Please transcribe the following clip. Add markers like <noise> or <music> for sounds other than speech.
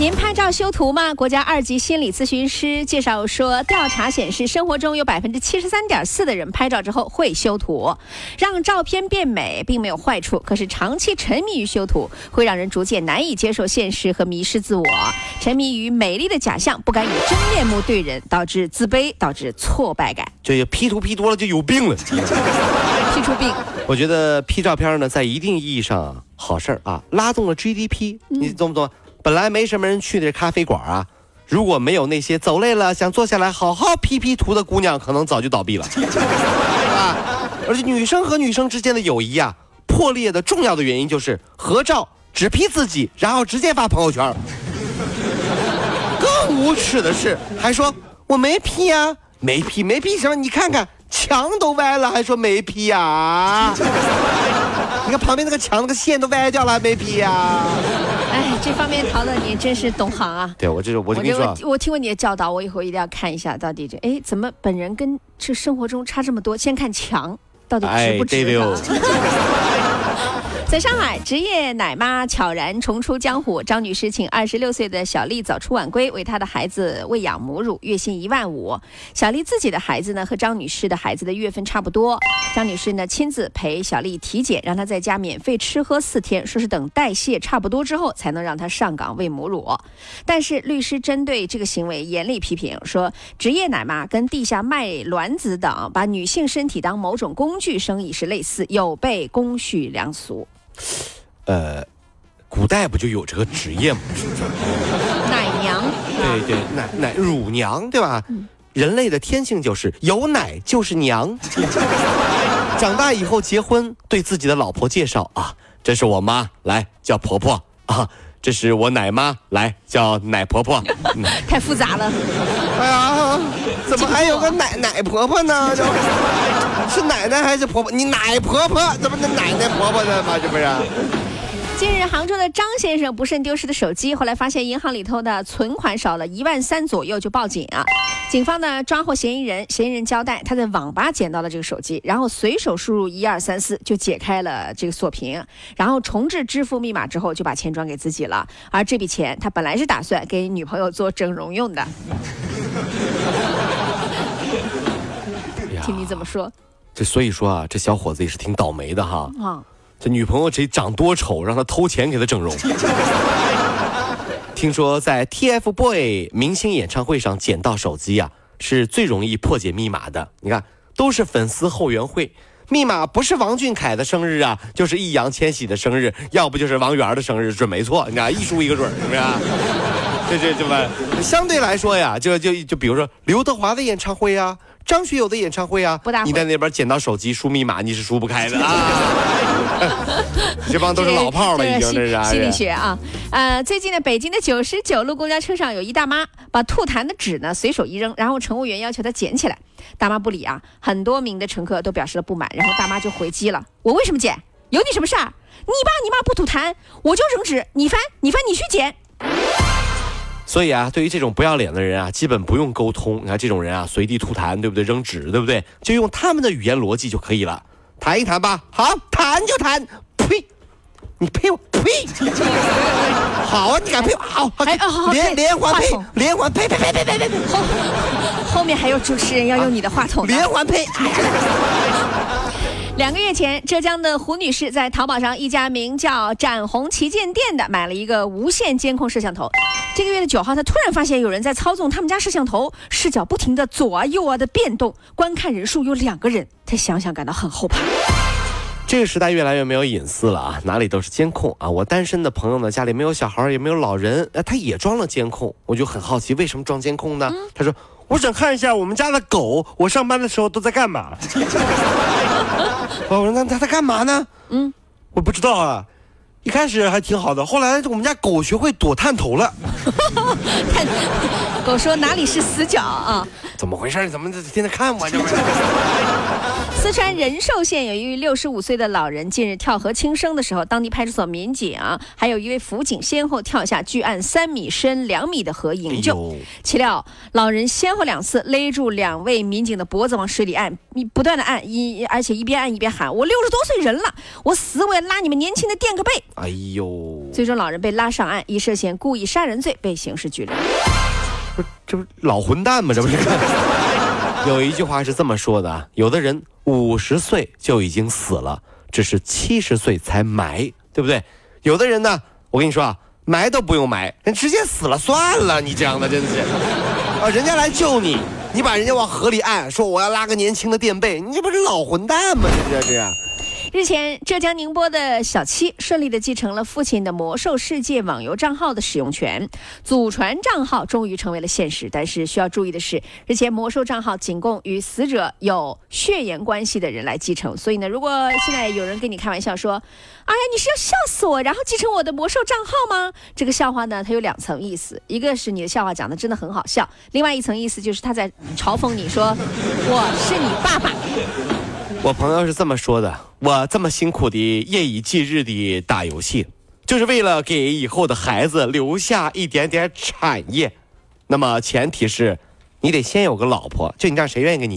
您拍照修图吗？国家二级心理咨询师介绍说，调查显示，生活中有百分之七十三点四的人拍照之后会修图，让照片变美并没有坏处。可是长期沉迷于修图，会让人逐渐难以接受现实和迷失自我，沉迷于美丽的假象，不敢以真面目对人，导致自卑，导致挫败感。这 P 图 P 多了就有病了。P 出病，我觉得 P 照片呢，在一定意义上啊，好事儿啊，拉动了 GDP，你懂不懂？本来没什么人去的咖啡馆啊，如果没有那些走累了想坐下来好好 P P 图的姑娘，可能早就倒闭了，<laughs> 啊！而且女生和女生之间的友谊啊，破裂的重要的原因就是合照只 P 自己，然后直接发朋友圈。<laughs> 更无耻的是，还说我没 P 呀、没 P 没 P 什么？你看看墙都歪了，还说没 P 呀、<laughs> 你看旁边那个墙那个线都歪掉了，还没 P 呀、哎，这方面陶乐你真是懂行啊。对我这我就跟你我说啊，我我听过你的教导，我以后一定要看一下，到底这哎怎么本人跟这生活中差这么多？先看墙到底值不值？<laughs> 在上海，职业奶妈悄然重出江湖。张女士请二十六岁的小丽早出晚归，为她的孩子喂养母乳，月薪一万五。小丽自己的孩子呢，和张女士的孩子的月份差不多。张女士呢，亲自陪小丽体检，让她在家免费吃喝四天，说是等代谢差不多之后，才能让她上岗喂母乳。但是律师针对这个行为严厉批评，说职业奶妈跟地下卖卵子等把女性身体当某种工具生意是类似，有悖公序良俗。呃，古代不就有这个职业吗？奶娘，对对，奶奶乳娘对吧？人类的天性就是有奶就是娘。<laughs> 长大以后结婚，对自己的老婆介绍啊，这是我妈，来叫婆婆啊，这是我奶妈，来叫奶婆婆。嗯太复杂了。哎呀，怎么还有个奶奶婆婆呢？奶奶还是婆婆？你奶婆婆怎么能奶奶婆婆的嘛？这不是？近日，杭州的张先生不慎丢失的手机，后来发现银行里头的存款少了一万三左右，就报警啊。警方呢抓获嫌疑人，嫌疑人交代他在网吧捡到了这个手机，然后随手输入一二三四就解开了这个锁屏，然后重置支付密码之后就把钱转给自己了。而这笔钱他本来是打算给女朋友做整容用的，<laughs> 听你怎么说这所以说啊，这小伙子也是挺倒霉的哈。啊？这女朋友这长多丑，让他偷钱给他整容。<laughs> 听说在 TFBOY 明星演唱会上捡到手机啊，是最容易破解密码的。你看，都是粉丝后援会，密码不是王俊凯的生日啊，就是易烊千玺的生日，要不就是王源的生日，准没错。你看，一输一个准，是不是？<laughs> 这这这么相对来说呀，就就就比如说刘德华的演唱会啊，张学友的演唱会啊，不大会你在那边捡到手机输密码，你是输不开的 <laughs> 啊。<laughs> 这帮都是老炮了，已经这是啊。心理学啊，呃，最近呢，北京的九十九路公交车上有一大妈把吐痰的纸呢随手一扔，然后乘务员要求她捡起来，大妈不理啊，很多名的乘客都表示了不满，然后大妈就回击了：“我为什么捡？有你什么事儿？你爸你妈不吐痰，我就扔纸，你翻你翻你去捡。所以啊，对于这种不要脸的人啊，基本不用沟通。你看这种人啊，随地吐痰，对不对？扔纸，对不对？就用他们的语言逻辑就可以了。谈一谈吧，好，谈就谈，呸！你呸我呸！<laughs> 好啊，你敢呸我？好，连连环呸，连环呸呸呸呸呸呸呸，后后面还有主持人要用你的话筒。连环呸！<laughs> 两个月前，浙江的胡女士在淘宝上一家名叫“展红旗舰店”的买了一个无线监控摄像头。这个月的九号，她突然发现有人在操纵他们家摄像头，视角不停的左啊右啊的变动，观看人数有两个人。她想想感到很后怕。这个时代越来越没有隐私了啊，哪里都是监控啊。我单身的朋友呢，家里没有小孩，也没有老人，呃，他也装了监控。我就很好奇，为什么装监控呢？他说，我想看一下我们家的狗，我上班的时候都在干嘛。<laughs> 我说那他在干嘛呢？嗯，我不知道啊。一开始还挺好的，后来我们家狗学会躲探头了。<laughs> 探，狗说哪里是死角啊？怎么回事？怎么天天看我？这不是？四川仁寿县有一位六十五岁的老人，近日跳河轻生的时候，当地派出所民警还有一位辅警先后跳下距岸三米深两米的河营救。岂料老人先后两次勒住两位民警的脖子往水里按，不断的按，一而且一边按一边喊：“我六十多岁人了，我死我也拉你们年轻的垫个背。”哎呦！最终老人被拉上岸，以涉嫌故意杀人罪被刑事拘留。不，这不老混蛋吗？这不是？<laughs> 有一句话是这么说的：有的人五十岁就已经死了，只是七十岁才埋，对不对？有的人呢，我跟你说啊，埋都不用埋，人直接死了算了。你这样的真的是啊，人家来救你，你把人家往河里按，说我要拉个年轻的垫背，你这不是老混蛋吗？这这样。日前，浙江宁波的小七顺利地继承了父亲的魔兽世界网游账号的使用权，祖传账号终于成为了现实。但是需要注意的是，日前魔兽账号仅供与死者有血缘关系的人来继承。所以呢，如果现在有人跟你开玩笑说：“哎呀，你是要笑死我，然后继承我的魔兽账号吗？”这个笑话呢，它有两层意思：一个是你的笑话讲的真的很好笑；另外一层意思就是他在嘲讽你说：“我是你爸爸。”我朋友是这么说的：我这么辛苦的夜以继日的打游戏，就是为了给以后的孩子留下一点点产业。那么前提是，你得先有个老婆，就你这样，谁愿意跟你